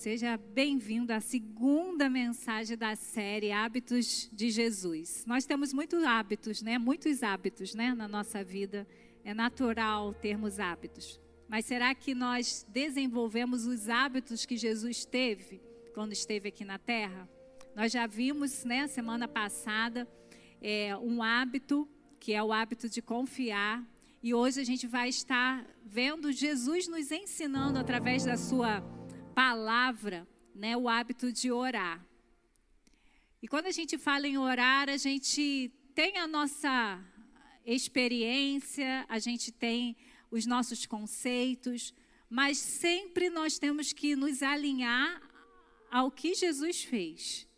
Seja bem-vindo à segunda mensagem da série Hábitos de Jesus. Nós temos muitos hábitos, né? Muitos hábitos, né, na nossa vida. É natural termos hábitos. Mas será que nós desenvolvemos os hábitos que Jesus teve quando esteve aqui na Terra? Nós já vimos, né, semana passada, é, um hábito que é o hábito de confiar. E hoje a gente vai estar vendo Jesus nos ensinando através da sua palavra, né, o hábito de orar. E quando a gente fala em orar, a gente tem a nossa experiência, a gente tem os nossos conceitos, mas sempre nós temos que nos alinhar ao que Jesus fez.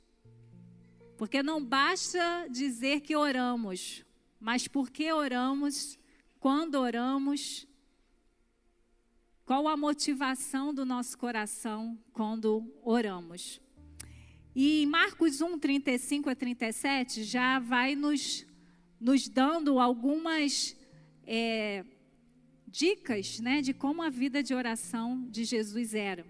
Porque não basta dizer que oramos, mas por que oramos, quando oramos, qual a motivação do nosso coração quando oramos? E em Marcos 1, 35 a 37 já vai nos, nos dando algumas é, dicas né, de como a vida de oração de Jesus era.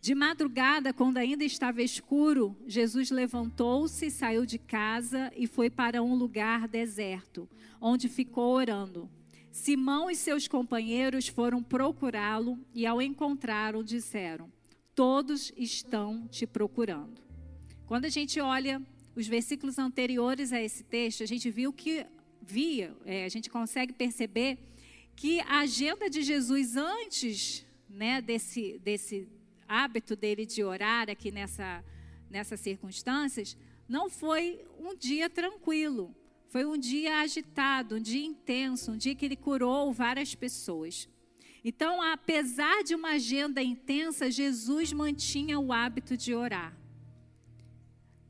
De madrugada, quando ainda estava escuro, Jesus levantou-se, saiu de casa e foi para um lugar deserto, onde ficou orando. Simão e seus companheiros foram procurá-lo e, ao encontrá-lo, disseram: Todos estão te procurando. Quando a gente olha os versículos anteriores a esse texto, a gente viu que via, é, a gente consegue perceber que a agenda de Jesus antes né, desse, desse hábito dele de orar aqui nessa, nessas circunstâncias, não foi um dia tranquilo. Foi um dia agitado, um dia intenso, um dia que ele curou várias pessoas. Então, apesar de uma agenda intensa, Jesus mantinha o hábito de orar.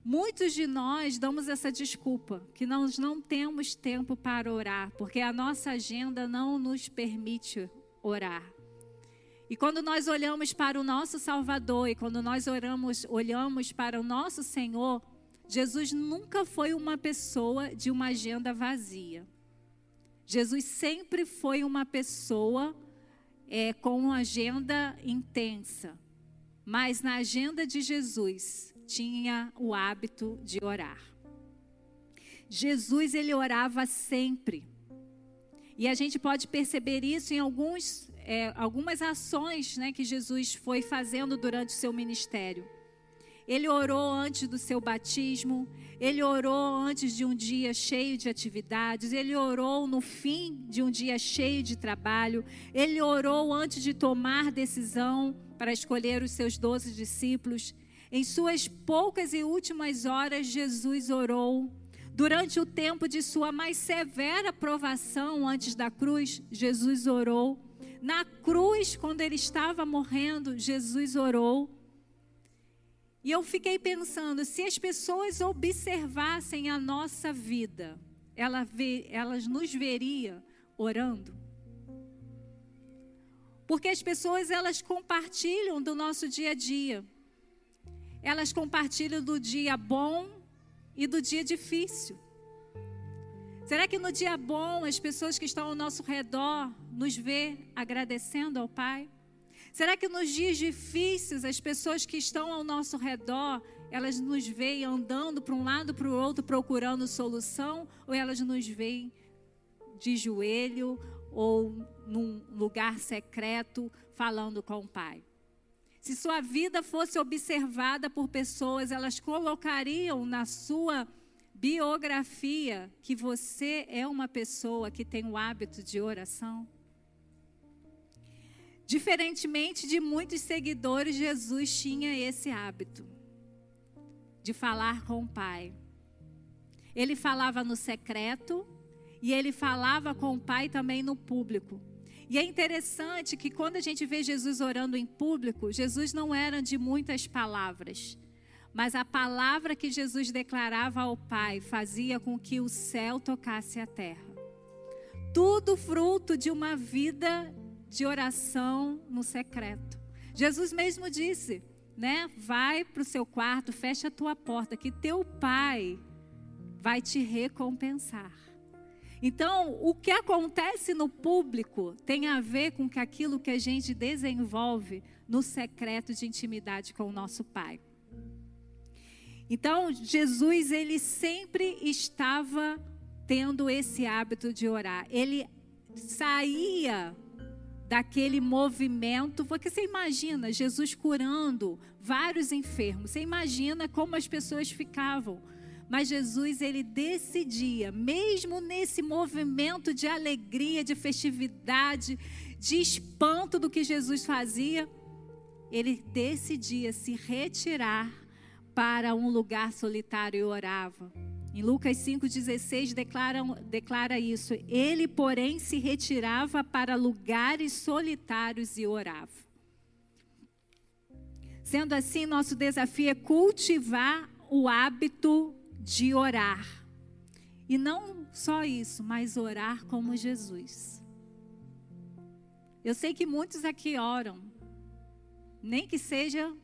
Muitos de nós damos essa desculpa, que nós não temos tempo para orar, porque a nossa agenda não nos permite orar. E quando nós olhamos para o nosso Salvador e quando nós oramos, olhamos para o nosso Senhor, Jesus nunca foi uma pessoa de uma agenda vazia. Jesus sempre foi uma pessoa é, com uma agenda intensa. Mas na agenda de Jesus tinha o hábito de orar. Jesus ele orava sempre. E a gente pode perceber isso em alguns, é, algumas ações né, que Jesus foi fazendo durante o seu ministério. Ele orou antes do seu batismo, ele orou antes de um dia cheio de atividades, ele orou no fim de um dia cheio de trabalho, ele orou antes de tomar decisão para escolher os seus doze discípulos. Em suas poucas e últimas horas, Jesus orou. Durante o tempo de sua mais severa provação antes da cruz, Jesus orou. Na cruz, quando ele estava morrendo, Jesus orou. E eu fiquei pensando, se as pessoas observassem a nossa vida, ela vê, elas nos veriam orando. Porque as pessoas elas compartilham do nosso dia a dia. Elas compartilham do dia bom e do dia difícil. Será que no dia bom as pessoas que estão ao nosso redor nos vê agradecendo ao Pai? Será que nos dias difíceis, as pessoas que estão ao nosso redor, elas nos veem andando para um lado para o outro procurando solução, ou elas nos veem de joelho ou num lugar secreto falando com o Pai? Se sua vida fosse observada por pessoas, elas colocariam na sua biografia que você é uma pessoa que tem o hábito de oração? Diferentemente de muitos seguidores, Jesus tinha esse hábito de falar com o Pai. Ele falava no secreto e ele falava com o Pai também no público. E é interessante que quando a gente vê Jesus orando em público, Jesus não era de muitas palavras, mas a palavra que Jesus declarava ao Pai fazia com que o céu tocasse a terra. Tudo fruto de uma vida de oração no secreto. Jesus mesmo disse, né? Vai para o seu quarto, fecha a tua porta, que teu pai vai te recompensar. Então, o que acontece no público tem a ver com aquilo que a gente desenvolve no secreto de intimidade com o nosso Pai. Então, Jesus, ele sempre estava tendo esse hábito de orar. Ele saía daquele movimento, porque você imagina Jesus curando vários enfermos. Você imagina como as pessoas ficavam. Mas Jesus, ele decidia, mesmo nesse movimento de alegria, de festividade, de espanto do que Jesus fazia, ele decidia se retirar para um lugar solitário e orava. Em Lucas 5,16 declara, declara isso. Ele, porém, se retirava para lugares solitários e orava. Sendo assim, nosso desafio é cultivar o hábito de orar. E não só isso, mas orar como Jesus. Eu sei que muitos aqui oram, nem que seja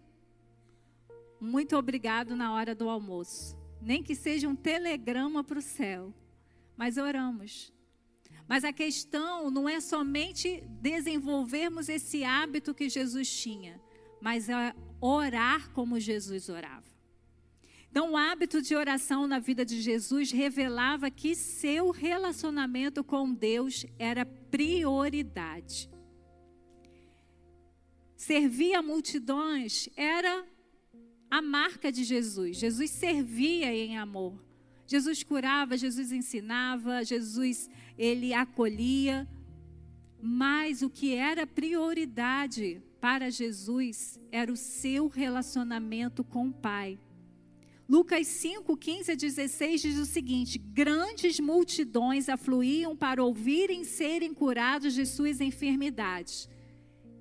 muito obrigado na hora do almoço, nem que seja um telegrama para o céu, mas oramos. Mas a questão não é somente desenvolvermos esse hábito que Jesus tinha, mas é orar como Jesus orava. Então, o hábito de oração na vida de Jesus revelava que seu relacionamento com Deus era prioridade. Servir a multidões era a marca de Jesus. Jesus servia em amor. Jesus curava, Jesus ensinava, Jesus ele acolhia. Mas o que era prioridade para Jesus era o seu relacionamento com o Pai. Lucas 5, 15 a 16 diz o seguinte: Grandes multidões afluíam para ouvirem serem curados de suas enfermidades.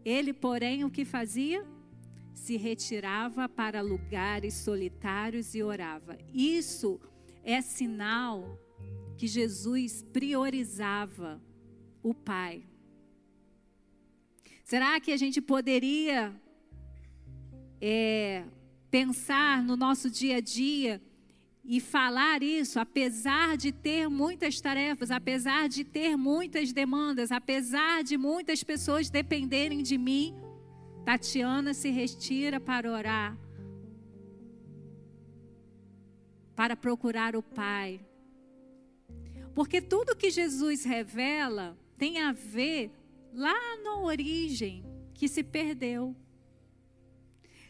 Ele, porém, o que fazia? Se retirava para lugares solitários e orava. Isso é sinal que Jesus priorizava o Pai. Será que a gente poderia é, pensar no nosso dia a dia e falar isso, apesar de ter muitas tarefas, apesar de ter muitas demandas, apesar de muitas pessoas dependerem de mim, Tatiana se retira para orar, para procurar o Pai. Porque tudo que Jesus revela tem a ver lá na origem que se perdeu.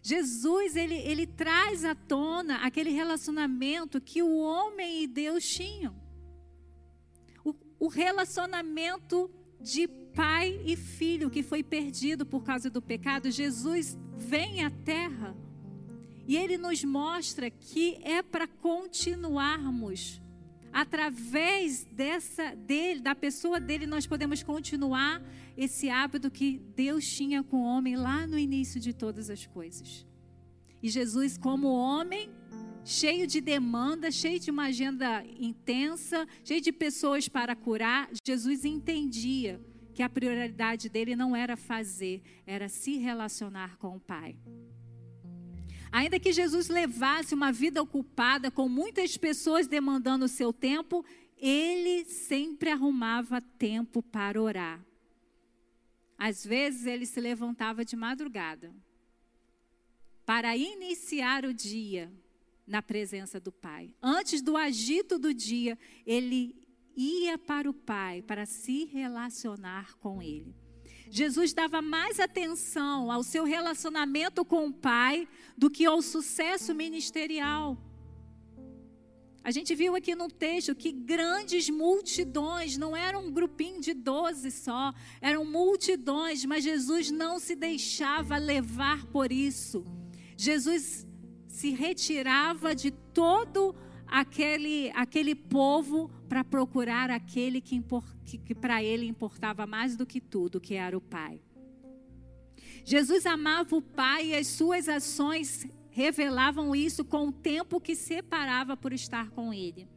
Jesus, ele, ele traz à tona aquele relacionamento que o homem e Deus tinham. O, o relacionamento de pai e filho que foi perdido por causa do pecado. Jesus vem à terra e ele nos mostra que é para continuarmos através dessa dele, da pessoa dele, nós podemos continuar esse hábito que Deus tinha com o homem lá no início de todas as coisas. E Jesus, como homem, cheio de demanda, cheio de uma agenda intensa, cheio de pessoas para curar, Jesus entendia que a prioridade dele não era fazer, era se relacionar com o Pai. Ainda que Jesus levasse uma vida ocupada, com muitas pessoas demandando o seu tempo, ele sempre arrumava tempo para orar. Às vezes ele se levantava de madrugada para iniciar o dia na presença do Pai. Antes do agito do dia, ele ia para o Pai para se relacionar com ele. Jesus dava mais atenção ao seu relacionamento com o Pai do que ao sucesso ministerial. A gente viu aqui no texto que grandes multidões, não era um grupinho de doze só, eram multidões, mas Jesus não se deixava levar por isso. Jesus se retirava de todo aquele, aquele povo para procurar aquele que, que, que para ele importava mais do que tudo, que era o Pai. Jesus amava o Pai e as suas ações revelavam isso com o tempo que separava por estar com ele.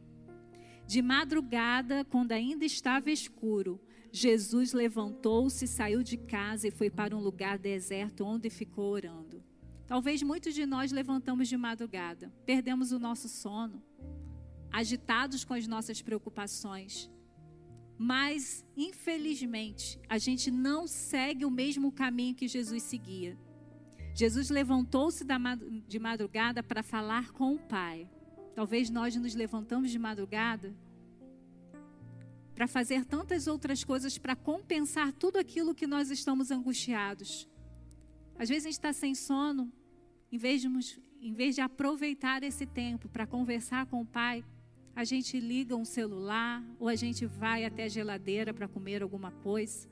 De madrugada, quando ainda estava escuro, Jesus levantou-se, saiu de casa e foi para um lugar deserto onde ficou orando. Talvez muitos de nós levantamos de madrugada, perdemos o nosso sono, agitados com as nossas preocupações. mas infelizmente a gente não segue o mesmo caminho que Jesus seguia. Jesus levantou-se de madrugada para falar com o Pai. Talvez nós nos levantamos de madrugada para fazer tantas outras coisas para compensar tudo aquilo que nós estamos angustiados. Às vezes a gente está sem sono, em vez, de, em vez de aproveitar esse tempo para conversar com o Pai, a gente liga um celular ou a gente vai até a geladeira para comer alguma coisa.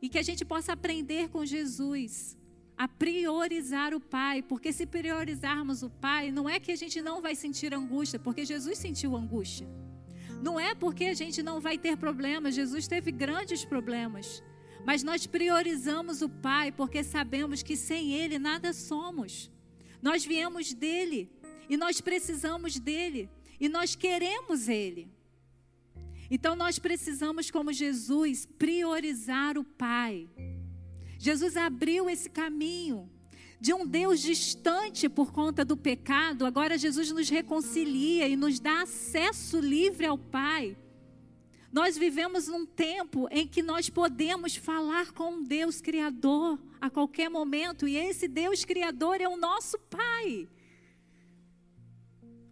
E que a gente possa aprender com Jesus a priorizar o Pai, porque se priorizarmos o Pai, não é que a gente não vai sentir angústia, porque Jesus sentiu angústia. Não é porque a gente não vai ter problemas, Jesus teve grandes problemas. Mas nós priorizamos o Pai porque sabemos que sem Ele nada somos. Nós viemos dele e nós precisamos dele e nós queremos ele. Então nós precisamos, como Jesus, priorizar o Pai. Jesus abriu esse caminho de um Deus distante por conta do pecado, agora Jesus nos reconcilia e nos dá acesso livre ao Pai. Nós vivemos num tempo em que nós podemos falar com um Deus Criador a qualquer momento, e esse Deus Criador é o nosso Pai.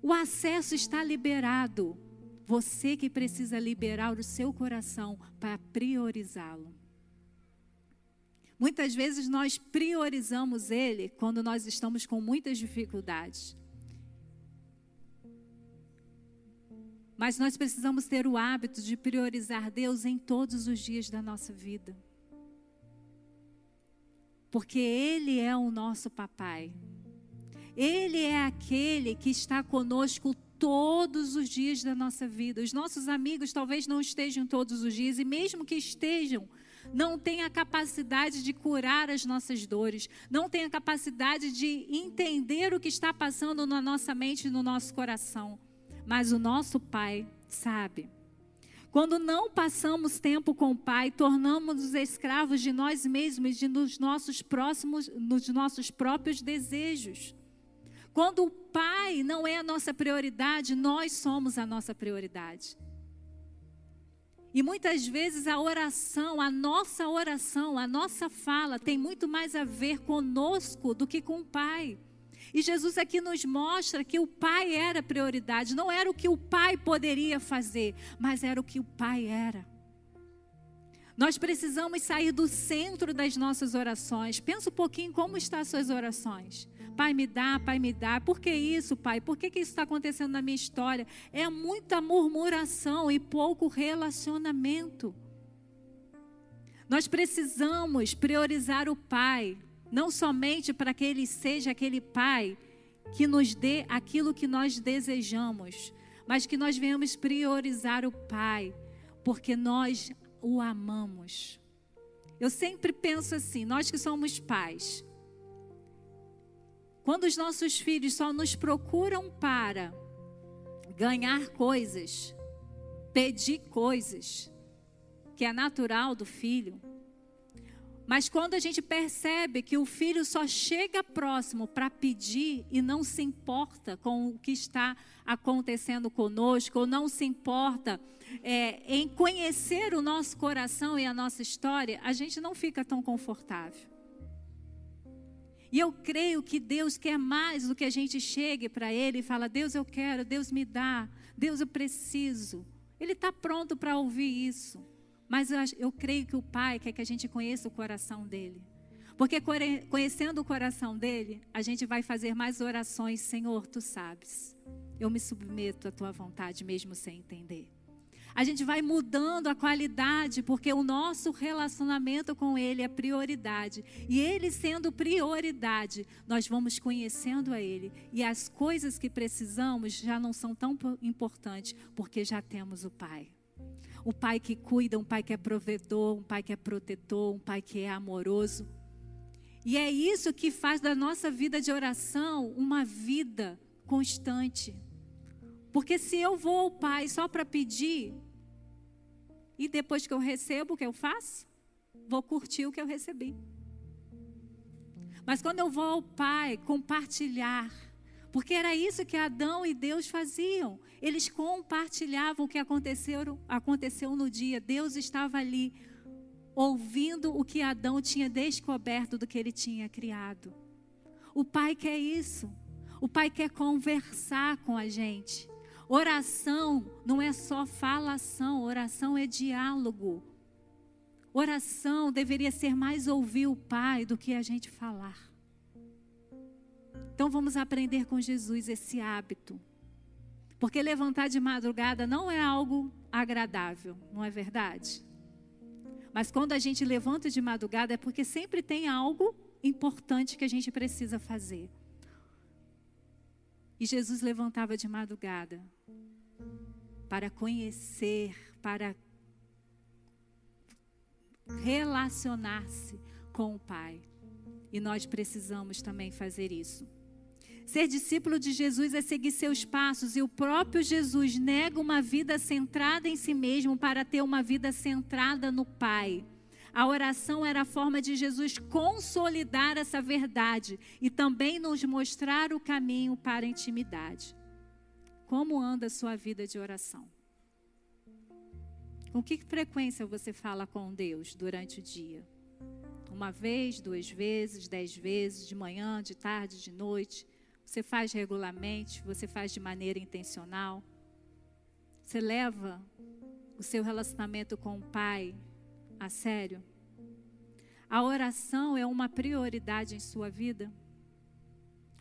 O acesso está liberado. Você que precisa liberar o seu coração para priorizá-lo. Muitas vezes nós priorizamos Ele quando nós estamos com muitas dificuldades. Mas nós precisamos ter o hábito de priorizar Deus em todos os dias da nossa vida. Porque Ele é o nosso papai. Ele é aquele que está conosco todos os dias da nossa vida. Os nossos amigos talvez não estejam todos os dias, e mesmo que estejam, não têm a capacidade de curar as nossas dores, não têm a capacidade de entender o que está passando na nossa mente e no nosso coração. Mas o nosso Pai sabe. Quando não passamos tempo com o Pai, tornamos-nos escravos de nós mesmos e dos nossos próximos, nos nossos próprios desejos. Quando o Pai não é a nossa prioridade, nós somos a nossa prioridade. E muitas vezes a oração, a nossa oração, a nossa fala tem muito mais a ver conosco do que com o Pai. E Jesus aqui nos mostra que o Pai era prioridade, não era o que o Pai poderia fazer, mas era o que o Pai era. Nós precisamos sair do centro das nossas orações. Pensa um pouquinho como estão as suas orações. Pai, me dá, Pai, me dá. Por que isso, Pai? Por que, que isso está acontecendo na minha história? É muita murmuração e pouco relacionamento. Nós precisamos priorizar o Pai, não somente para que Ele seja aquele Pai que nos dê aquilo que nós desejamos, mas que nós venhamos priorizar o Pai, porque nós o amamos. Eu sempre penso assim, nós que somos pais, quando os nossos filhos só nos procuram para ganhar coisas, pedir coisas, que é natural do filho, mas quando a gente percebe que o filho só chega próximo para pedir e não se importa com o que está acontecendo conosco, ou não se importa é, em conhecer o nosso coração e a nossa história, a gente não fica tão confortável. E eu creio que Deus quer mais do que a gente chegue para Ele e fala: Deus, eu quero, Deus me dá, Deus, eu preciso. Ele está pronto para ouvir isso. Mas eu, eu creio que o Pai quer que a gente conheça o coração dele. Porque conhecendo o coração dele, a gente vai fazer mais orações, Senhor, tu sabes. Eu me submeto à tua vontade, mesmo sem entender a gente vai mudando a qualidade, porque o nosso relacionamento com Ele é prioridade. E Ele sendo prioridade, nós vamos conhecendo a Ele. E as coisas que precisamos já não são tão importantes, porque já temos o Pai. O Pai que cuida, um Pai que é provedor, um Pai que é protetor, um Pai que é amoroso. E é isso que faz da nossa vida de oração uma vida constante. Porque se eu vou ao Pai só para pedir, e depois que eu recebo, o que eu faço? Vou curtir o que eu recebi. Mas quando eu vou ao Pai compartilhar, Porque era isso que Adão e Deus faziam. Eles compartilhavam o que aconteceu, aconteceu no dia. Deus estava ali ouvindo o que Adão tinha descoberto do que ele tinha criado. O Pai quer isso. O Pai quer conversar com a gente. Oração não é só falação, oração é diálogo. Oração deveria ser mais ouvir o Pai do que a gente falar. Então vamos aprender com Jesus esse hábito. Porque levantar de madrugada não é algo agradável, não é verdade? Mas quando a gente levanta de madrugada é porque sempre tem algo importante que a gente precisa fazer. E Jesus levantava de madrugada para conhecer, para relacionar-se com o Pai. E nós precisamos também fazer isso. Ser discípulo de Jesus é seguir seus passos, e o próprio Jesus nega uma vida centrada em si mesmo para ter uma vida centrada no Pai. A oração era a forma de Jesus consolidar essa verdade e também nos mostrar o caminho para a intimidade. Como anda a sua vida de oração? Com que frequência você fala com Deus durante o dia? Uma vez, duas vezes, dez vezes, de manhã, de tarde, de noite? Você faz regularmente? Você faz de maneira intencional? Você leva o seu relacionamento com o Pai a sério? A oração é uma prioridade em sua vida?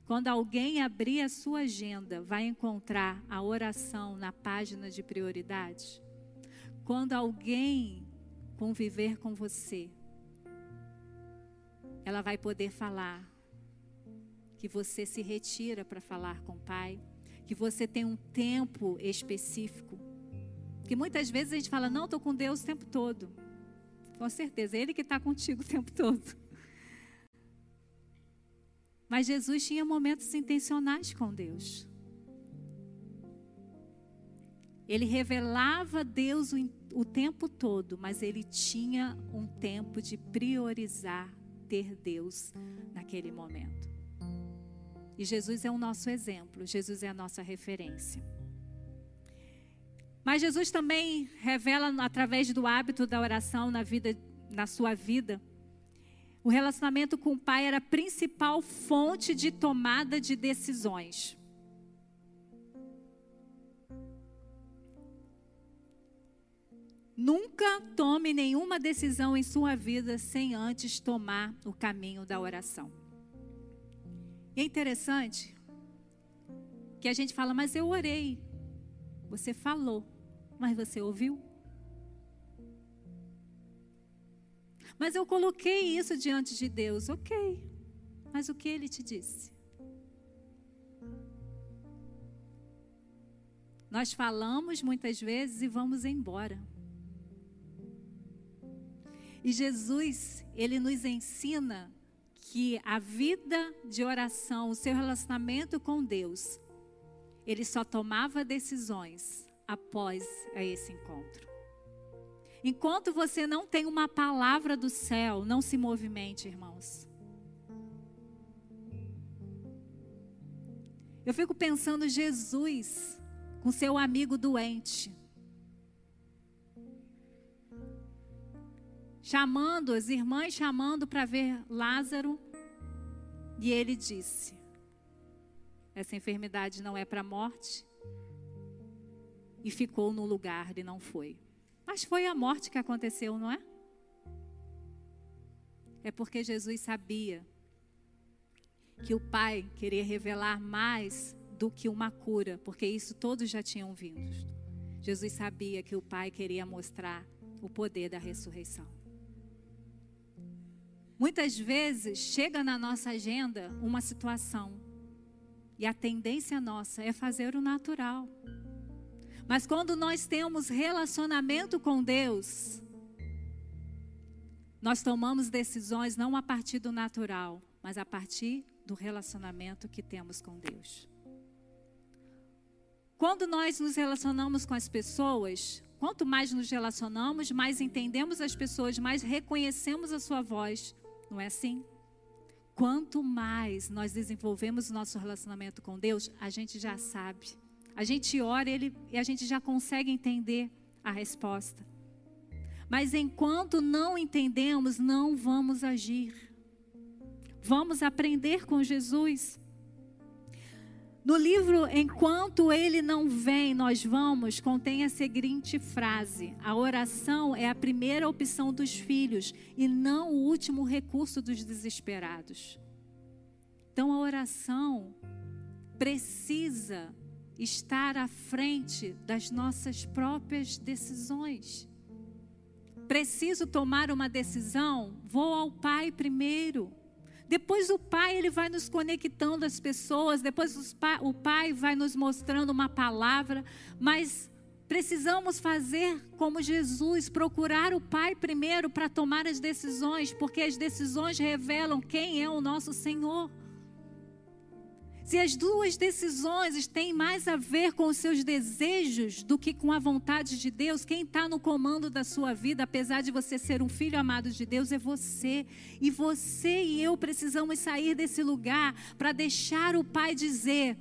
Quando alguém abrir a sua agenda, vai encontrar a oração na página de prioridades? Quando alguém conviver com você, ela vai poder falar que você se retira para falar com o Pai, que você tem um tempo específico. Que muitas vezes a gente fala, não, estou com Deus o tempo todo. Com certeza, é Ele que está contigo o tempo todo. Mas Jesus tinha momentos intencionais com Deus. Ele revelava Deus o, o tempo todo, mas ele tinha um tempo de priorizar ter Deus naquele momento. E Jesus é o nosso exemplo, Jesus é a nossa referência. Mas Jesus também revela através do hábito da oração na vida, na sua vida, o relacionamento com o Pai era a principal fonte de tomada de decisões. Nunca tome nenhuma decisão em sua vida sem antes tomar o caminho da oração. É interessante que a gente fala, mas eu orei. Você falou, mas você ouviu? Mas eu coloquei isso diante de Deus, ok. Mas o que ele te disse? Nós falamos muitas vezes e vamos embora. E Jesus, ele nos ensina que a vida de oração, o seu relacionamento com Deus, ele só tomava decisões após esse encontro. Enquanto você não tem uma palavra do céu, não se movimente, irmãos. Eu fico pensando Jesus com seu amigo doente. Chamando, as irmãs chamando para ver Lázaro, e ele disse: Essa enfermidade não é para a morte. E ficou no lugar e não foi. Mas foi a morte que aconteceu, não é? É porque Jesus sabia que o Pai queria revelar mais do que uma cura, porque isso todos já tinham vindo. Jesus sabia que o Pai queria mostrar o poder da ressurreição. Muitas vezes chega na nossa agenda uma situação e a tendência nossa é fazer o natural. Mas quando nós temos relacionamento com Deus, nós tomamos decisões não a partir do natural, mas a partir do relacionamento que temos com Deus. Quando nós nos relacionamos com as pessoas, quanto mais nos relacionamos, mais entendemos as pessoas, mais reconhecemos a sua voz, não é assim? quanto mais nós desenvolvemos o nosso relacionamento com Deus, a gente já sabe. A gente ora ele, e a gente já consegue entender a resposta. Mas enquanto não entendemos, não vamos agir. Vamos aprender com Jesus. No livro Enquanto Ele Não Vem, Nós Vamos, contém a seguinte frase: A oração é a primeira opção dos filhos e não o último recurso dos desesperados. Então a oração precisa estar à frente das nossas próprias decisões. Preciso tomar uma decisão? Vou ao Pai primeiro. Depois o Pai ele vai nos conectando às pessoas, depois o Pai vai nos mostrando uma palavra, mas precisamos fazer como Jesus, procurar o Pai primeiro para tomar as decisões, porque as decisões revelam quem é o nosso Senhor. Se as duas decisões têm mais a ver com os seus desejos do que com a vontade de Deus, quem está no comando da sua vida, apesar de você ser um filho amado de Deus, é você. E você e eu precisamos sair desse lugar para deixar o Pai dizer: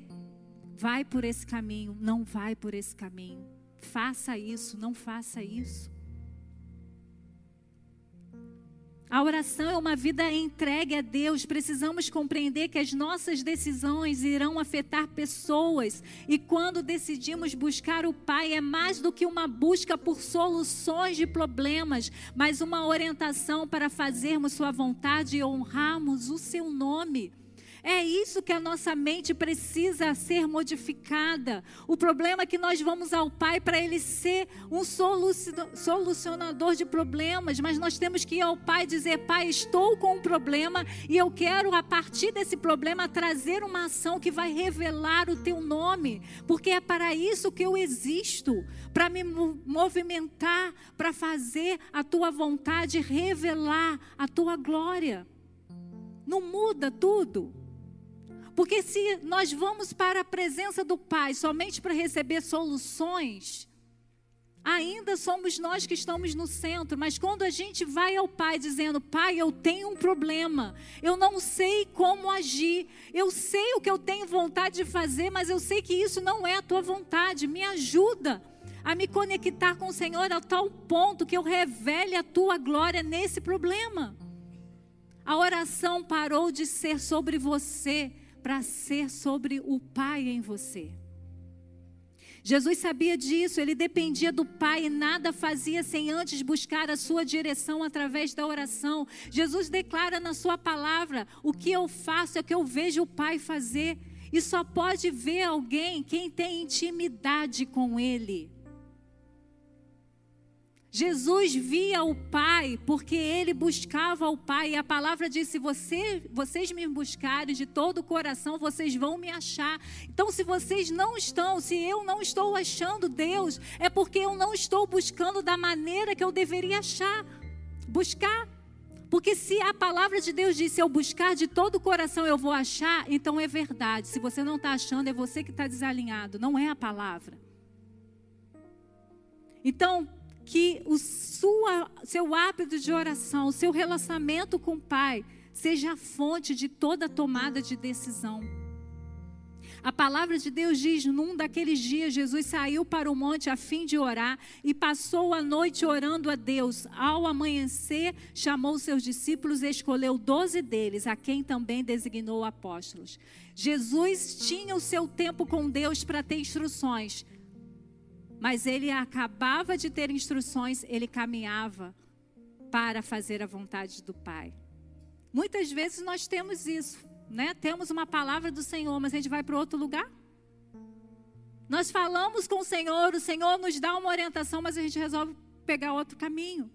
vai por esse caminho, não vai por esse caminho. Faça isso, não faça isso. A oração é uma vida entregue a Deus. Precisamos compreender que as nossas decisões irão afetar pessoas. E quando decidimos buscar o Pai, é mais do que uma busca por soluções de problemas, mas uma orientação para fazermos Sua vontade e honrarmos o Seu nome. É isso que a nossa mente precisa ser modificada. O problema é que nós vamos ao Pai para Ele ser um solucionador de problemas, mas nós temos que ir ao Pai dizer: Pai, estou com um problema e eu quero, a partir desse problema, trazer uma ação que vai revelar o Teu nome, porque é para isso que eu existo para me movimentar, para fazer a Tua vontade, revelar a Tua glória. Não muda tudo. Porque se nós vamos para a presença do Pai somente para receber soluções, ainda somos nós que estamos no centro, mas quando a gente vai ao Pai dizendo: Pai, eu tenho um problema, eu não sei como agir, eu sei o que eu tenho vontade de fazer, mas eu sei que isso não é a tua vontade, me ajuda a me conectar com o Senhor a tal ponto que eu revele a tua glória nesse problema. A oração parou de ser sobre você para ser sobre o Pai em você. Jesus sabia disso, ele dependia do Pai e nada fazia sem antes buscar a sua direção através da oração. Jesus declara na sua palavra: o que eu faço é o que eu vejo o Pai fazer. E só pode ver alguém quem tem intimidade com Ele. Jesus via o Pai porque ele buscava o Pai. E a palavra diz: se você, vocês me buscarem de todo o coração, vocês vão me achar. Então, se vocês não estão, se eu não estou achando Deus, é porque eu não estou buscando da maneira que eu deveria achar. Buscar. Porque se a palavra de Deus diz: se eu buscar de todo o coração, eu vou achar, então é verdade. Se você não está achando, é você que está desalinhado, não é a palavra. Então, que o sua, seu hábito de oração, o seu relacionamento com o Pai, seja a fonte de toda tomada de decisão. A palavra de Deus diz: num daqueles dias, Jesus saiu para o monte a fim de orar e passou a noite orando a Deus. Ao amanhecer, chamou seus discípulos e escolheu doze deles, a quem também designou apóstolos. Jesus tinha o seu tempo com Deus para ter instruções, mas ele acabava de ter instruções, ele caminhava para fazer a vontade do Pai. Muitas vezes nós temos isso, né? Temos uma palavra do Senhor, mas a gente vai para outro lugar. Nós falamos com o Senhor, o Senhor nos dá uma orientação, mas a gente resolve pegar outro caminho.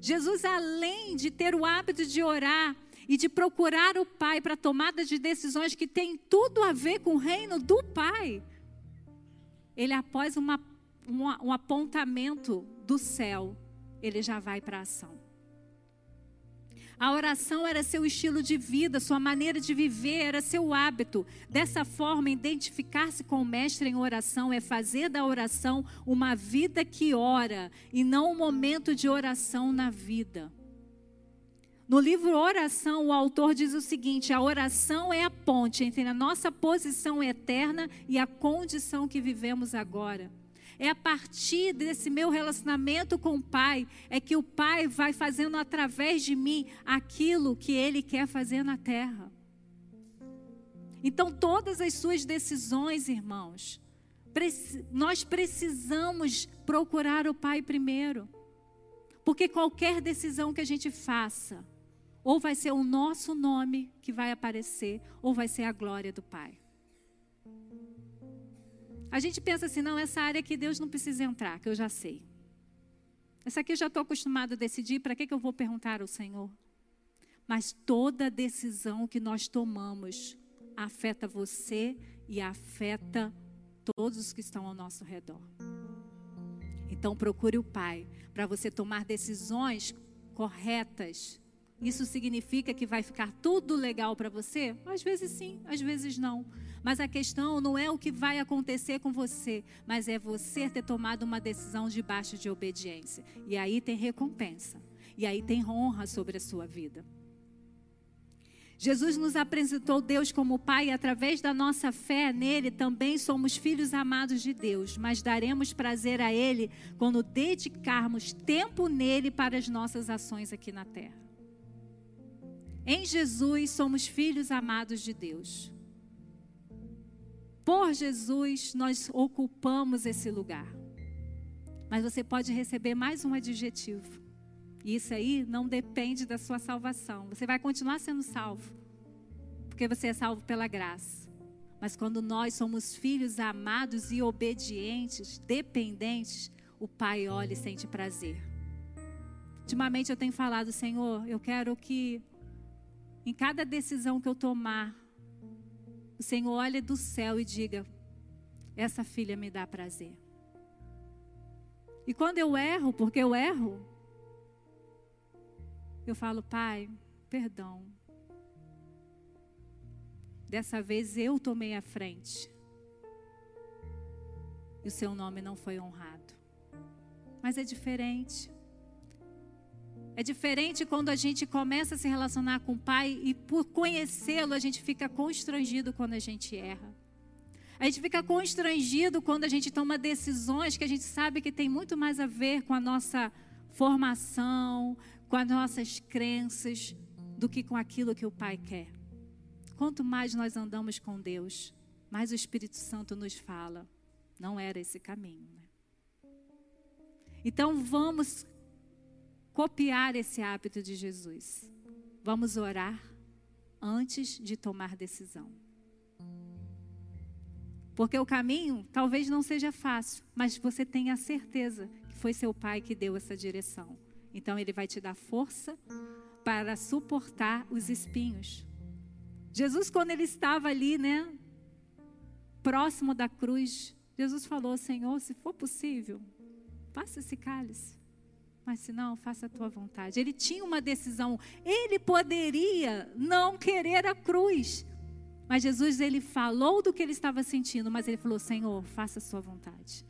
Jesus, além de ter o hábito de orar e de procurar o Pai para tomada de decisões que tem tudo a ver com o reino do Pai, ele após uma um, um apontamento do céu, ele já vai para a ação. A oração era seu estilo de vida, sua maneira de viver, era seu hábito. Dessa forma, identificar-se com o Mestre em oração é fazer da oração uma vida que ora e não um momento de oração na vida. No livro Oração, o autor diz o seguinte: a oração é a ponte entre a nossa posição eterna e a condição que vivemos agora. É a partir desse meu relacionamento com o Pai, é que o Pai vai fazendo através de mim aquilo que Ele quer fazer na terra. Então, todas as suas decisões, irmãos, nós precisamos procurar o Pai primeiro. Porque qualquer decisão que a gente faça, ou vai ser o nosso nome que vai aparecer, ou vai ser a glória do Pai. A gente pensa assim, não, essa área que Deus não precisa entrar, que eu já sei. Essa aqui eu já estou acostumado a decidir, para que, que eu vou perguntar ao Senhor? Mas toda decisão que nós tomamos afeta você e afeta todos os que estão ao nosso redor. Então procure o Pai para você tomar decisões corretas isso significa que vai ficar tudo legal para você? Às vezes sim, às vezes não. Mas a questão não é o que vai acontecer com você, mas é você ter tomado uma decisão debaixo de obediência. E aí tem recompensa. E aí tem honra sobre a sua vida. Jesus nos apresentou Deus como Pai e através da nossa fé nele também somos filhos amados de Deus, mas daremos prazer a ele quando dedicarmos tempo nele para as nossas ações aqui na terra. Em Jesus somos filhos amados de Deus. Por Jesus nós ocupamos esse lugar. Mas você pode receber mais um adjetivo. E isso aí não depende da sua salvação. Você vai continuar sendo salvo. Porque você é salvo pela graça. Mas quando nós somos filhos amados e obedientes, dependentes, o Pai olha e sente prazer. Ultimamente eu tenho falado, Senhor, eu quero que em cada decisão que eu tomar, o Senhor olhe do céu e diga: essa filha me dá prazer. E quando eu erro, porque eu erro, eu falo, Pai, perdão. Dessa vez eu tomei a frente. E o seu nome não foi honrado. Mas é diferente. É diferente quando a gente começa a se relacionar com o Pai e por conhecê-lo a gente fica constrangido quando a gente erra. A gente fica constrangido quando a gente toma decisões que a gente sabe que tem muito mais a ver com a nossa formação, com as nossas crenças, do que com aquilo que o Pai quer. Quanto mais nós andamos com Deus, mais o Espírito Santo nos fala. Não era esse caminho. Né? Então vamos copiar esse hábito de Jesus. Vamos orar antes de tomar decisão. Porque o caminho talvez não seja fácil, mas você tenha a certeza que foi seu pai que deu essa direção. Então ele vai te dar força para suportar os espinhos. Jesus, quando ele estava ali, né, próximo da cruz, Jesus falou: Senhor, se for possível, passa esse cálice mas se não, faça a tua vontade. Ele tinha uma decisão. Ele poderia não querer a cruz. Mas Jesus, ele falou do que ele estava sentindo, mas ele falou: Senhor, faça a sua vontade.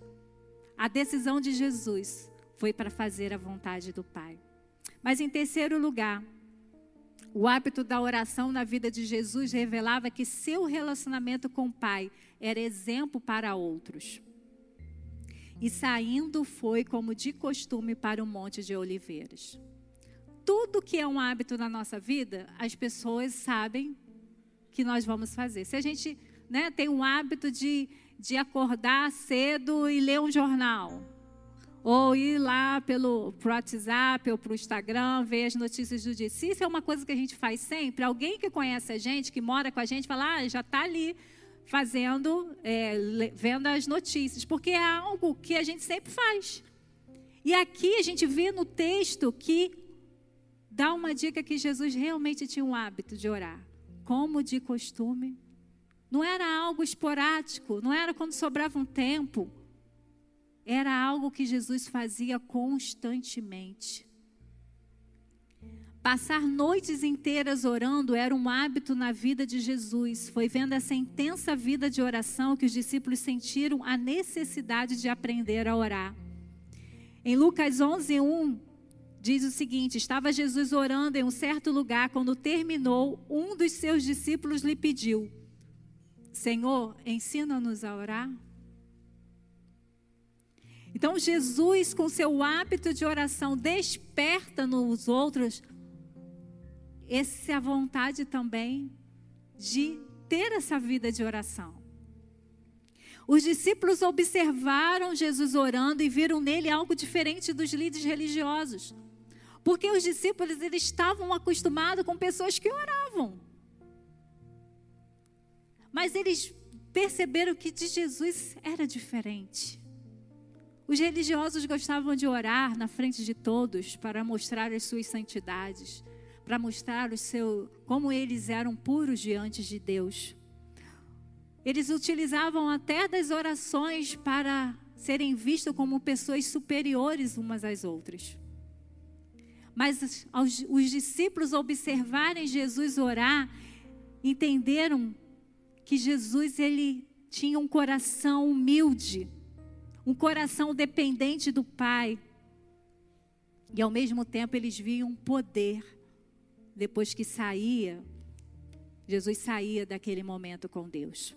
A decisão de Jesus foi para fazer a vontade do Pai. Mas em terceiro lugar, o hábito da oração na vida de Jesus revelava que seu relacionamento com o Pai era exemplo para outros. E saindo foi como de costume para o Monte de Oliveiras. Tudo que é um hábito na nossa vida, as pessoas sabem que nós vamos fazer. Se a gente né, tem um hábito de, de acordar cedo e ler um jornal, ou ir lá pelo pro WhatsApp ou para o Instagram, ver as notícias do dia. Se isso é uma coisa que a gente faz sempre, alguém que conhece a gente, que mora com a gente, fala, ah, já está ali fazendo, é, vendo as notícias, porque é algo que a gente sempre faz. E aqui a gente vê no texto que dá uma dica que Jesus realmente tinha um hábito de orar, como de costume. Não era algo esporádico, não era quando sobrava um tempo. Era algo que Jesus fazia constantemente. Passar noites inteiras orando era um hábito na vida de Jesus. Foi vendo essa intensa vida de oração que os discípulos sentiram a necessidade de aprender a orar. Em Lucas 11, 1, diz o seguinte: Estava Jesus orando em um certo lugar, quando terminou, um dos seus discípulos lhe pediu: Senhor, ensina-nos a orar. Então, Jesus, com seu hábito de oração, desperta nos outros essa vontade também de ter essa vida de oração. Os discípulos observaram Jesus orando e viram nele algo diferente dos líderes religiosos. Porque os discípulos eles estavam acostumados com pessoas que oravam. Mas eles perceberam que de Jesus era diferente. Os religiosos gostavam de orar na frente de todos para mostrar as suas santidades, para mostrar o seu como eles eram puros diante de Deus. Eles utilizavam até das orações para serem vistos como pessoas superiores umas às outras. Mas aos, os discípulos observarem Jesus orar, entenderam que Jesus ele tinha um coração humilde um coração dependente do Pai. E ao mesmo tempo eles viam poder depois que saía, Jesus saía daquele momento com Deus.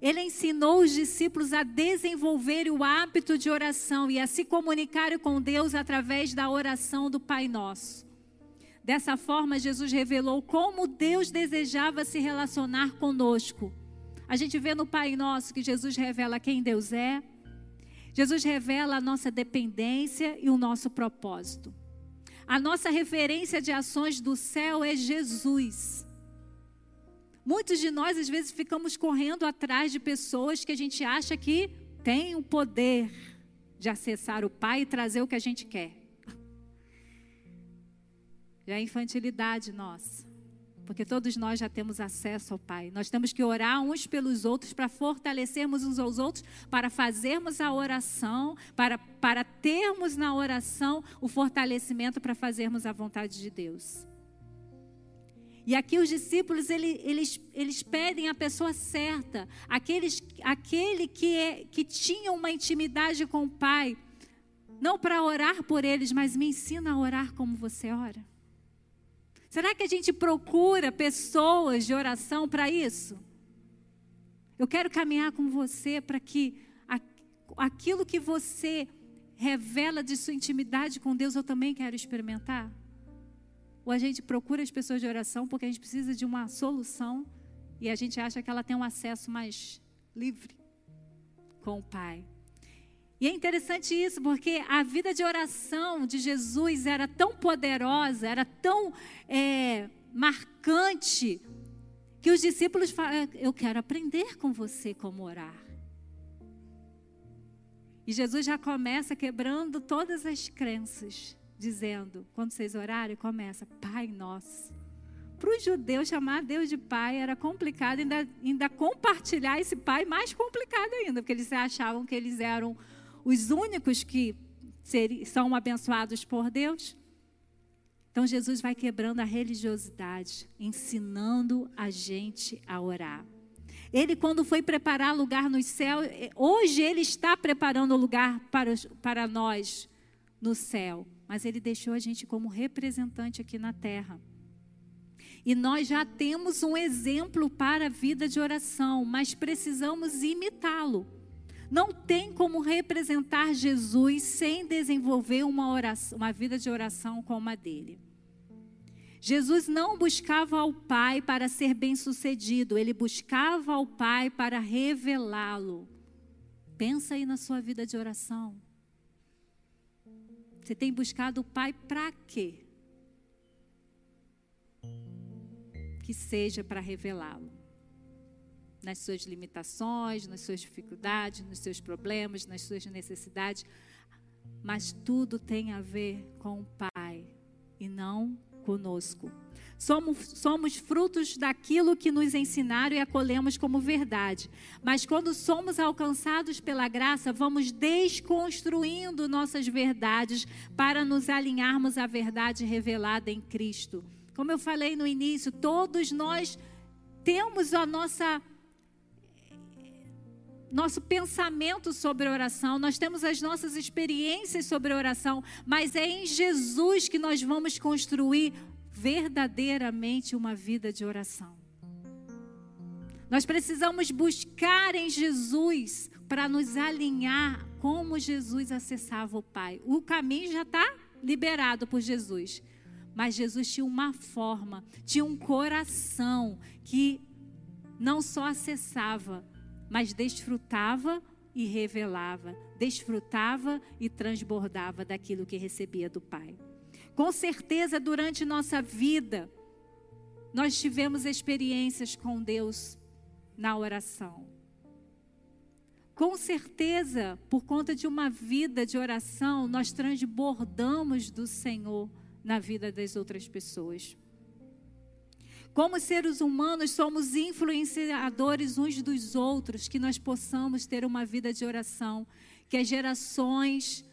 Ele ensinou os discípulos a desenvolver o hábito de oração e a se comunicarem com Deus através da oração do Pai Nosso. Dessa forma, Jesus revelou como Deus desejava se relacionar conosco. A gente vê no Pai Nosso que Jesus revela quem Deus é, Jesus revela a nossa dependência e o nosso propósito. A nossa referência de ações do céu é Jesus. Muitos de nós, às vezes, ficamos correndo atrás de pessoas que a gente acha que têm o poder de acessar o Pai e trazer o que a gente quer. É infantilidade nossa porque todos nós já temos acesso ao Pai. Nós temos que orar uns pelos outros para fortalecermos uns aos outros, para fazermos a oração, para, para termos na oração o fortalecimento para fazermos a vontade de Deus. E aqui os discípulos, eles, eles, eles pedem a pessoa certa, aqueles, aquele que, é, que tinha uma intimidade com o Pai, não para orar por eles, mas me ensina a orar como você ora. Será que a gente procura pessoas de oração para isso? Eu quero caminhar com você para que aquilo que você revela de sua intimidade com Deus, eu também quero experimentar? Ou a gente procura as pessoas de oração porque a gente precisa de uma solução e a gente acha que ela tem um acesso mais livre com o Pai? E é interessante isso, porque a vida de oração de Jesus era tão poderosa, era tão é, marcante, que os discípulos falam: Eu quero aprender com você como orar. E Jesus já começa quebrando todas as crenças, dizendo: quando vocês orarem, começa, Pai Nosso. Para os judeus, chamar Deus de Pai era complicado, ainda, ainda compartilhar esse Pai mais complicado ainda, porque eles achavam que eles eram os únicos que são abençoados por Deus. Então Jesus vai quebrando a religiosidade, ensinando a gente a orar. Ele, quando foi preparar lugar no céu, eh, hoje ele está preparando lugar para, para nós no céu, mas ele deixou a gente como representante aqui na terra. E nós já temos um exemplo para a vida de oração, mas precisamos imitá-lo. Não tem como representar Jesus sem desenvolver uma, oração, uma vida de oração como a dele. Jesus não buscava ao Pai para ser bem-sucedido, ele buscava ao Pai para revelá-lo. Pensa aí na sua vida de oração. Você tem buscado o Pai para quê? Que seja para revelá-lo nas suas limitações, nas suas dificuldades, nos seus problemas, nas suas necessidades, mas tudo tem a ver com o Pai e não conosco. Somos, somos frutos daquilo que nos ensinaram e acolhemos como verdade. Mas quando somos alcançados pela graça, vamos desconstruindo nossas verdades para nos alinharmos à verdade revelada em Cristo. Como eu falei no início, todos nós temos a nossa nosso pensamento sobre oração, nós temos as nossas experiências sobre oração, mas é em Jesus que nós vamos construir verdadeiramente uma vida de oração. Nós precisamos buscar em Jesus para nos alinhar como Jesus acessava o Pai. O caminho já está liberado por Jesus. Mas Jesus tinha uma forma, tinha um coração que não só acessava, mas desfrutava e revelava, desfrutava e transbordava daquilo que recebia do Pai. Com certeza, durante nossa vida, nós tivemos experiências com Deus na oração. Com certeza, por conta de uma vida de oração, nós transbordamos do Senhor na vida das outras pessoas. Como seres humanos, somos influenciadores uns dos outros, que nós possamos ter uma vida de oração, que as gerações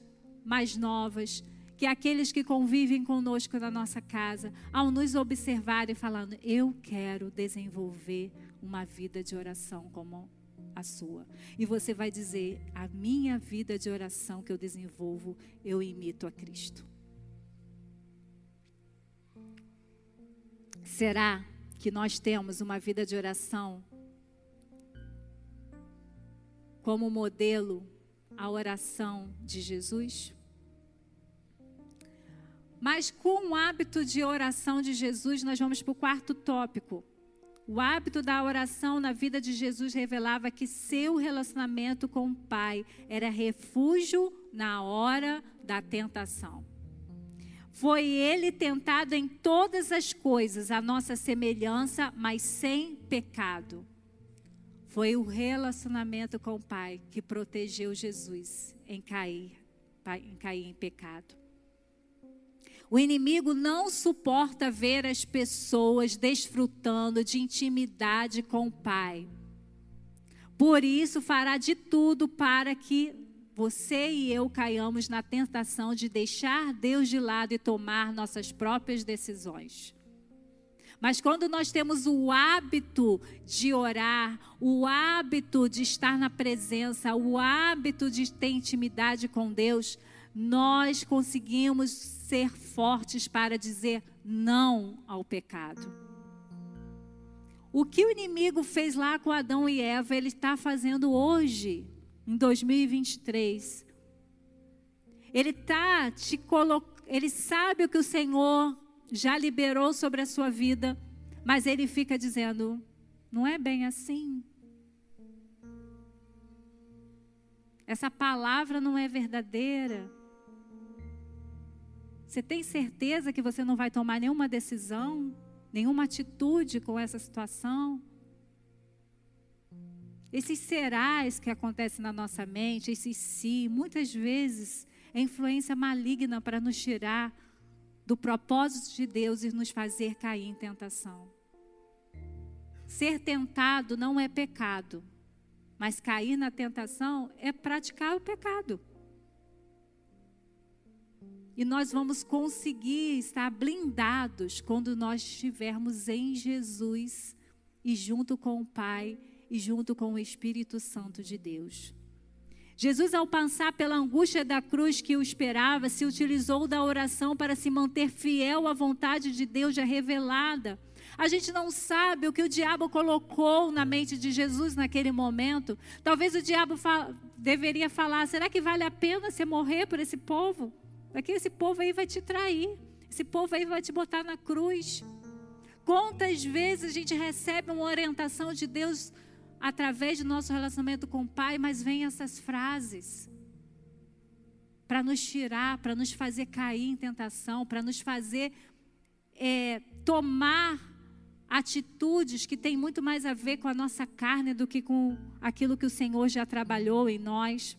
mais novas, que aqueles que convivem conosco na nossa casa, ao nos observarem falando, eu quero desenvolver uma vida de oração como a sua. E você vai dizer, a minha vida de oração que eu desenvolvo, eu imito a Cristo. Será que nós temos uma vida de oração como modelo a oração de Jesus? Mas com o hábito de oração de Jesus, nós vamos para o quarto tópico. O hábito da oração na vida de Jesus revelava que seu relacionamento com o Pai era refúgio na hora da tentação. Foi ele tentado em todas as coisas, a nossa semelhança, mas sem pecado. Foi o relacionamento com o Pai que protegeu Jesus em cair, em cair em pecado. O inimigo não suporta ver as pessoas desfrutando de intimidade com o Pai. Por isso, fará de tudo para que você e eu caiamos na tentação de deixar Deus de lado e tomar nossas próprias decisões. Mas quando nós temos o hábito de orar, o hábito de estar na presença, o hábito de ter intimidade com Deus, nós conseguimos ser fortes para dizer não ao pecado. O que o inimigo fez lá com Adão e Eva, ele está fazendo hoje em 2023. Ele tá te colocando, ele sabe o que o Senhor já liberou sobre a sua vida, mas ele fica dizendo: não é bem assim. Essa palavra não é verdadeira. Você tem certeza que você não vai tomar nenhuma decisão, nenhuma atitude com essa situação? Esses serás que acontecem na nossa mente, esses si, muitas vezes é influência maligna para nos tirar do propósito de Deus e nos fazer cair em tentação. Ser tentado não é pecado, mas cair na tentação é praticar o pecado. E nós vamos conseguir estar blindados quando nós estivermos em Jesus e junto com o Pai e junto com o Espírito Santo de Deus. Jesus, ao passar pela angústia da cruz que o esperava, se utilizou da oração para se manter fiel à vontade de Deus já revelada. A gente não sabe o que o diabo colocou na mente de Jesus naquele momento. Talvez o diabo fa deveria falar: será que vale a pena você morrer por esse povo? Porque esse povo aí vai te trair, esse povo aí vai te botar na cruz. Quantas vezes a gente recebe uma orientação de Deus através do nosso relacionamento com o Pai, mas vem essas frases para nos tirar, para nos fazer cair em tentação, para nos fazer é, tomar atitudes que têm muito mais a ver com a nossa carne do que com aquilo que o Senhor já trabalhou em nós.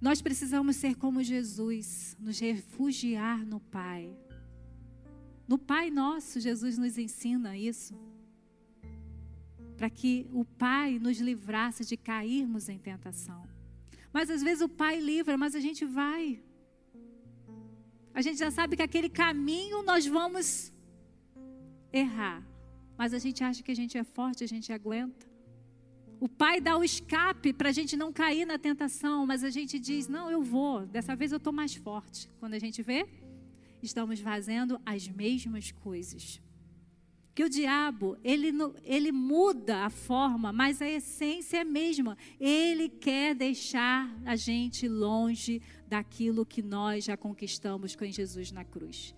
Nós precisamos ser como Jesus, nos refugiar no Pai. No Pai Nosso, Jesus nos ensina isso para que o Pai nos livrasse de cairmos em tentação. Mas às vezes o Pai livra, mas a gente vai. A gente já sabe que aquele caminho nós vamos errar. Mas a gente acha que a gente é forte, a gente aguenta. O pai dá o escape para a gente não cair na tentação, mas a gente diz: não, eu vou, dessa vez eu estou mais forte. Quando a gente vê, estamos fazendo as mesmas coisas. Que o diabo, ele, ele muda a forma, mas a essência é a mesma. Ele quer deixar a gente longe daquilo que nós já conquistamos com Jesus na cruz.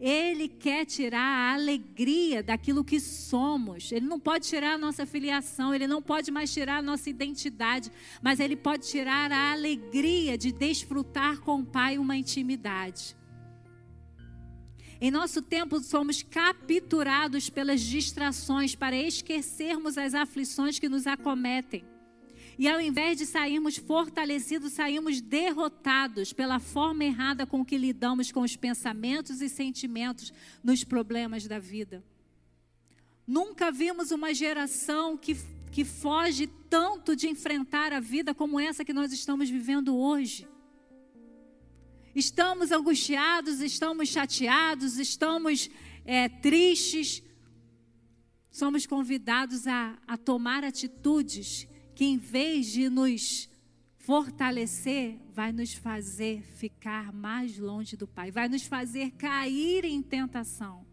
Ele quer tirar a alegria daquilo que somos. Ele não pode tirar a nossa filiação, ele não pode mais tirar a nossa identidade, mas ele pode tirar a alegria de desfrutar com o Pai uma intimidade. Em nosso tempo, somos capturados pelas distrações para esquecermos as aflições que nos acometem. E ao invés de sairmos fortalecidos, saímos derrotados pela forma errada com que lidamos com os pensamentos e sentimentos nos problemas da vida. Nunca vimos uma geração que, que foge tanto de enfrentar a vida como essa que nós estamos vivendo hoje. Estamos angustiados, estamos chateados, estamos é, tristes. Somos convidados a, a tomar atitudes que, em vez de nos fortalecer, vai nos fazer ficar mais longe do Pai, vai nos fazer cair em tentação.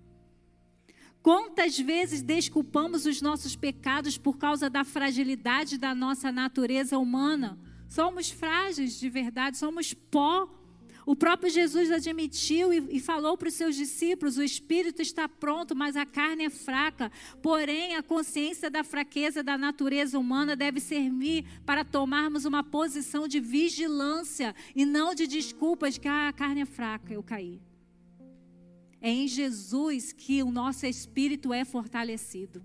Quantas vezes desculpamos os nossos pecados por causa da fragilidade da nossa natureza humana? Somos frágeis de verdade, somos pó. O próprio Jesus admitiu e, e falou para os seus discípulos: o espírito está pronto, mas a carne é fraca. Porém, a consciência da fraqueza da natureza humana deve servir para tomarmos uma posição de vigilância e não de desculpas que ah, a carne é fraca, eu caí. É em Jesus que o nosso espírito é fortalecido.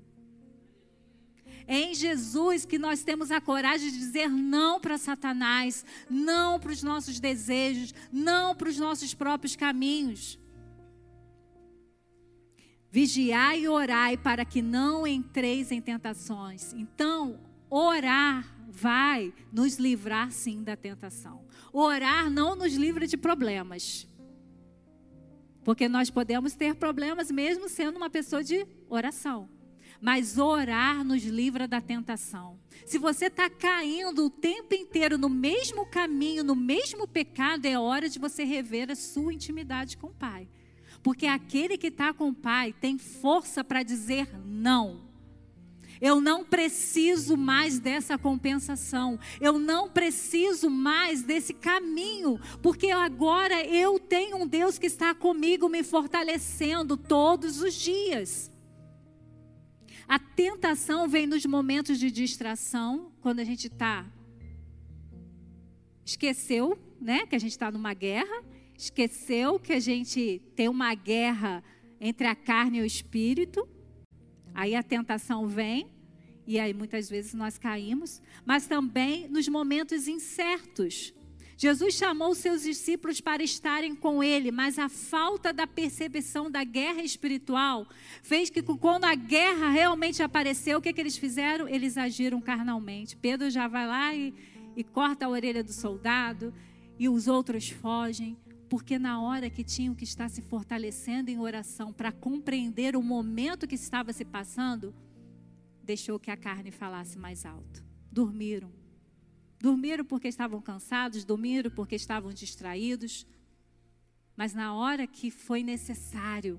É em Jesus que nós temos a coragem de dizer não para Satanás, não para os nossos desejos, não para os nossos próprios caminhos. Vigiai e orai para que não entreis em tentações. Então, orar vai nos livrar sim da tentação. Orar não nos livra de problemas. Porque nós podemos ter problemas mesmo sendo uma pessoa de oração mas orar nos livra da tentação. Se você está caindo o tempo inteiro no mesmo caminho, no mesmo pecado, é hora de você rever a sua intimidade com o Pai. Porque aquele que está com o Pai tem força para dizer não. Eu não preciso mais dessa compensação. Eu não preciso mais desse caminho. Porque agora eu tenho um Deus que está comigo, me fortalecendo todos os dias. A tentação vem nos momentos de distração, quando a gente está. Esqueceu, né? Que a gente está numa guerra. Esqueceu que a gente tem uma guerra entre a carne e o espírito. Aí a tentação vem. E aí muitas vezes nós caímos. Mas também nos momentos incertos Jesus chamou seus discípulos para estarem com ele, mas a falta da percepção da guerra espiritual fez que, quando a guerra realmente apareceu, o que, que eles fizeram? Eles agiram carnalmente. Pedro já vai lá e, e corta a orelha do soldado, e os outros fogem porque na hora que tinham que estar se fortalecendo em oração para compreender o momento que estava se passando, deixou que a carne falasse mais alto. Dormiram. Dormiram porque estavam cansados, dormiram porque estavam distraídos. Mas na hora que foi necessário,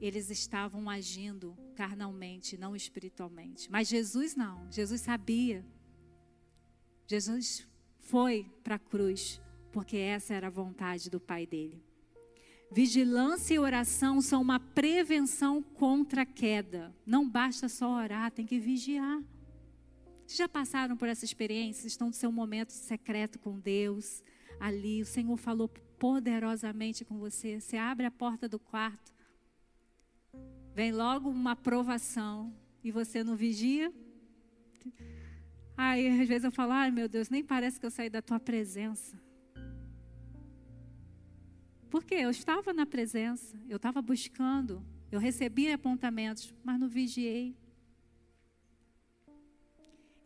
eles estavam agindo carnalmente, não espiritualmente. Mas Jesus não, Jesus sabia. Jesus foi para a cruz, porque essa era a vontade do Pai dele. Vigilância e oração são uma prevenção contra a queda. Não basta só orar, tem que vigiar. Vocês já passaram por essa experiência? Estão no seu momento secreto com Deus. Ali, o Senhor falou poderosamente com você. Você abre a porta do quarto, vem logo uma provação e você não vigia. Aí, às vezes eu falo, ai meu Deus, nem parece que eu saí da tua presença. Porque eu estava na presença, eu estava buscando, eu recebi apontamentos, mas não vigiei.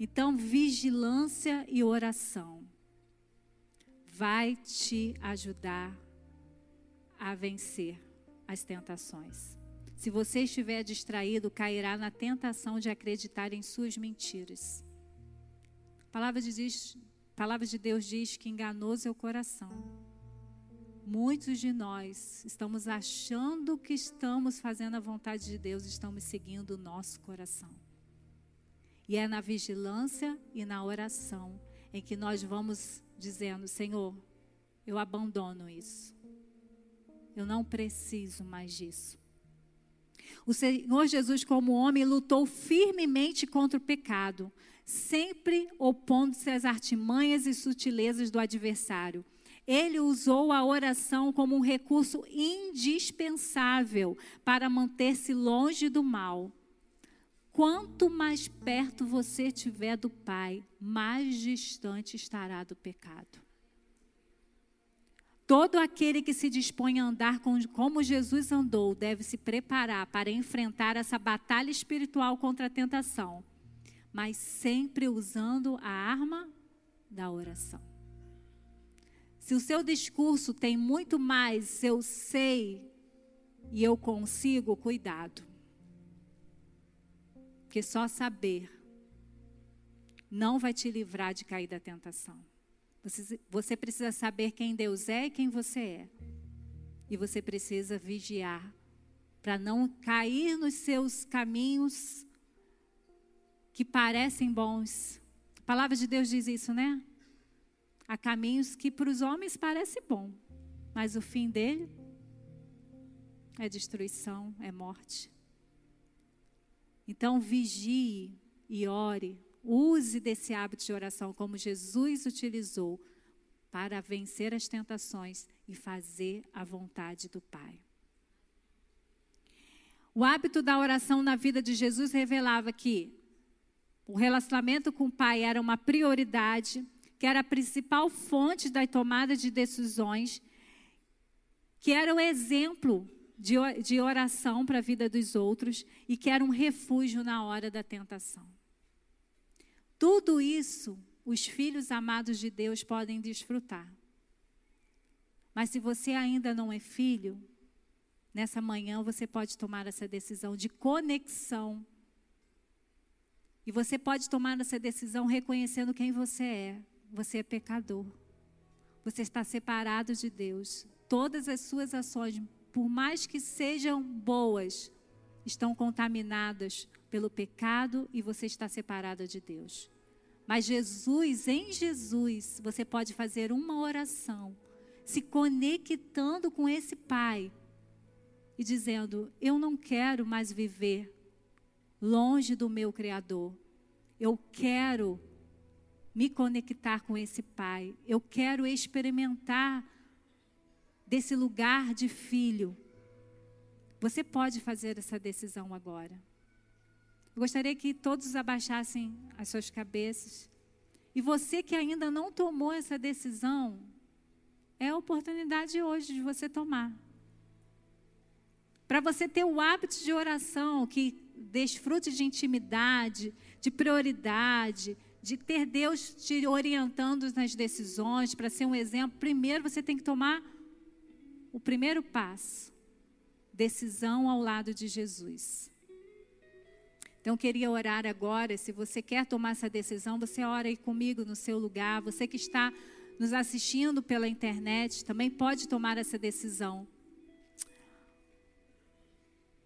Então, vigilância e oração vai te ajudar a vencer as tentações. Se você estiver distraído, cairá na tentação de acreditar em suas mentiras. A palavra de, Deus, a palavra de Deus diz que enganoso é o coração. Muitos de nós estamos achando que estamos fazendo a vontade de Deus, estamos seguindo o nosso coração. E é na vigilância e na oração em que nós vamos dizendo: Senhor, eu abandono isso. Eu não preciso mais disso. O Senhor Jesus, como homem, lutou firmemente contra o pecado, sempre opondo-se às artimanhas e sutilezas do adversário. Ele usou a oração como um recurso indispensável para manter-se longe do mal. Quanto mais perto você estiver do Pai, mais distante estará do pecado. Todo aquele que se dispõe a andar com, como Jesus andou deve se preparar para enfrentar essa batalha espiritual contra a tentação, mas sempre usando a arma da oração. Se o seu discurso tem muito mais eu sei e eu consigo, cuidado. Porque só saber não vai te livrar de cair da tentação. Você, você precisa saber quem Deus é e quem você é. E você precisa vigiar para não cair nos seus caminhos que parecem bons. A palavra de Deus diz isso, né? Há caminhos que para os homens parece bom, mas o fim dele é destruição, é morte. Então vigie e ore Use desse hábito de oração como Jesus utilizou para vencer as tentações e fazer a vontade do Pai. O hábito da oração na vida de Jesus revelava que o relacionamento com o Pai era uma prioridade, que era a principal fonte da tomada de decisões, que era o exemplo de oração para a vida dos outros e que era um refúgio na hora da tentação. Tudo isso os filhos amados de Deus podem desfrutar. Mas se você ainda não é filho, nessa manhã você pode tomar essa decisão de conexão. E você pode tomar essa decisão reconhecendo quem você é. Você é pecador. Você está separado de Deus. Todas as suas ações, por mais que sejam boas, estão contaminadas pelo pecado e você está separada de Deus. Mas Jesus, em Jesus, você pode fazer uma oração, se conectando com esse Pai e dizendo: Eu não quero mais viver longe do meu Criador. Eu quero me conectar com esse Pai. Eu quero experimentar desse lugar de filho. Você pode fazer essa decisão agora. Eu gostaria que todos abaixassem as suas cabeças. E você que ainda não tomou essa decisão, é a oportunidade hoje de você tomar. Para você ter o hábito de oração que desfrute de intimidade, de prioridade, de ter Deus te orientando nas decisões, para ser um exemplo, primeiro você tem que tomar o primeiro passo: decisão ao lado de Jesus. Então, queria orar agora. Se você quer tomar essa decisão, você ora aí comigo no seu lugar. Você que está nos assistindo pela internet também pode tomar essa decisão.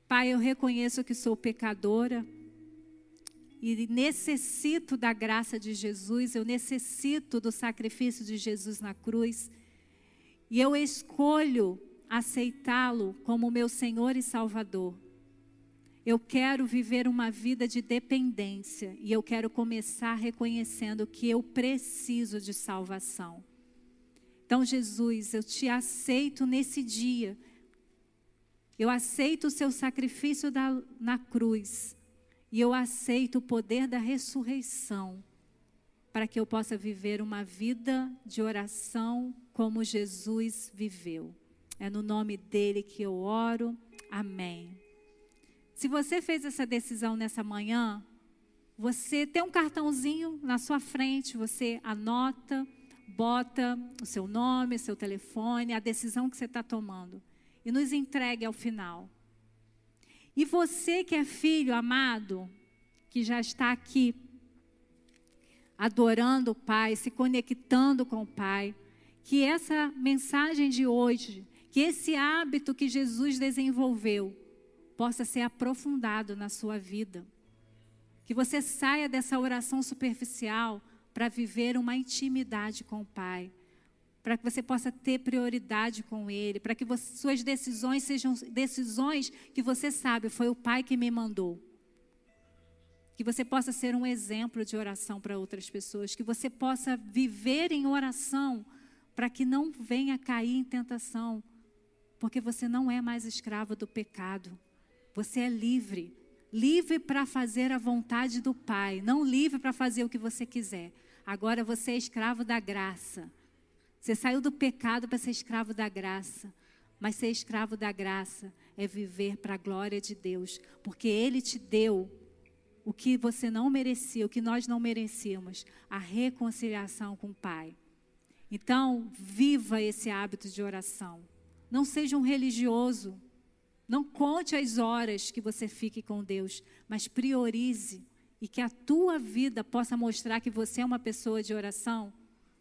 Pai, eu reconheço que sou pecadora e necessito da graça de Jesus, eu necessito do sacrifício de Jesus na cruz. E eu escolho aceitá-lo como meu Senhor e Salvador. Eu quero viver uma vida de dependência e eu quero começar reconhecendo que eu preciso de salvação. Então, Jesus, eu te aceito nesse dia. Eu aceito o seu sacrifício da, na cruz. E eu aceito o poder da ressurreição para que eu possa viver uma vida de oração como Jesus viveu. É no nome dele que eu oro. Amém. Se você fez essa decisão nessa manhã, você tem um cartãozinho na sua frente, você anota, bota o seu nome, seu telefone, a decisão que você está tomando e nos entregue ao final. E você que é filho amado, que já está aqui, adorando o Pai, se conectando com o Pai, que essa mensagem de hoje, que esse hábito que Jesus desenvolveu, possa ser aprofundado na sua vida. Que você saia dessa oração superficial para viver uma intimidade com o Pai. Para que você possa ter prioridade com Ele. Para que você, suas decisões sejam decisões que você sabe, foi o Pai que me mandou. Que você possa ser um exemplo de oração para outras pessoas. Que você possa viver em oração para que não venha cair em tentação. Porque você não é mais escravo do pecado. Você é livre. Livre para fazer a vontade do Pai, não livre para fazer o que você quiser. Agora você é escravo da graça. Você saiu do pecado para ser escravo da graça. Mas ser escravo da graça é viver para a glória de Deus, porque Ele te deu o que você não merecia, o que nós não merecíamos, a reconciliação com o Pai. Então, viva esse hábito de oração. Não seja um religioso. Não conte as horas que você fique com Deus, mas priorize e que a tua vida possa mostrar que você é uma pessoa de oração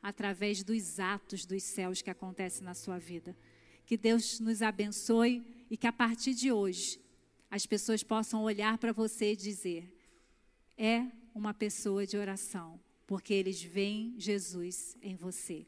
através dos atos dos céus que acontecem na sua vida. Que Deus nos abençoe e que a partir de hoje as pessoas possam olhar para você e dizer: é uma pessoa de oração, porque eles veem Jesus em você.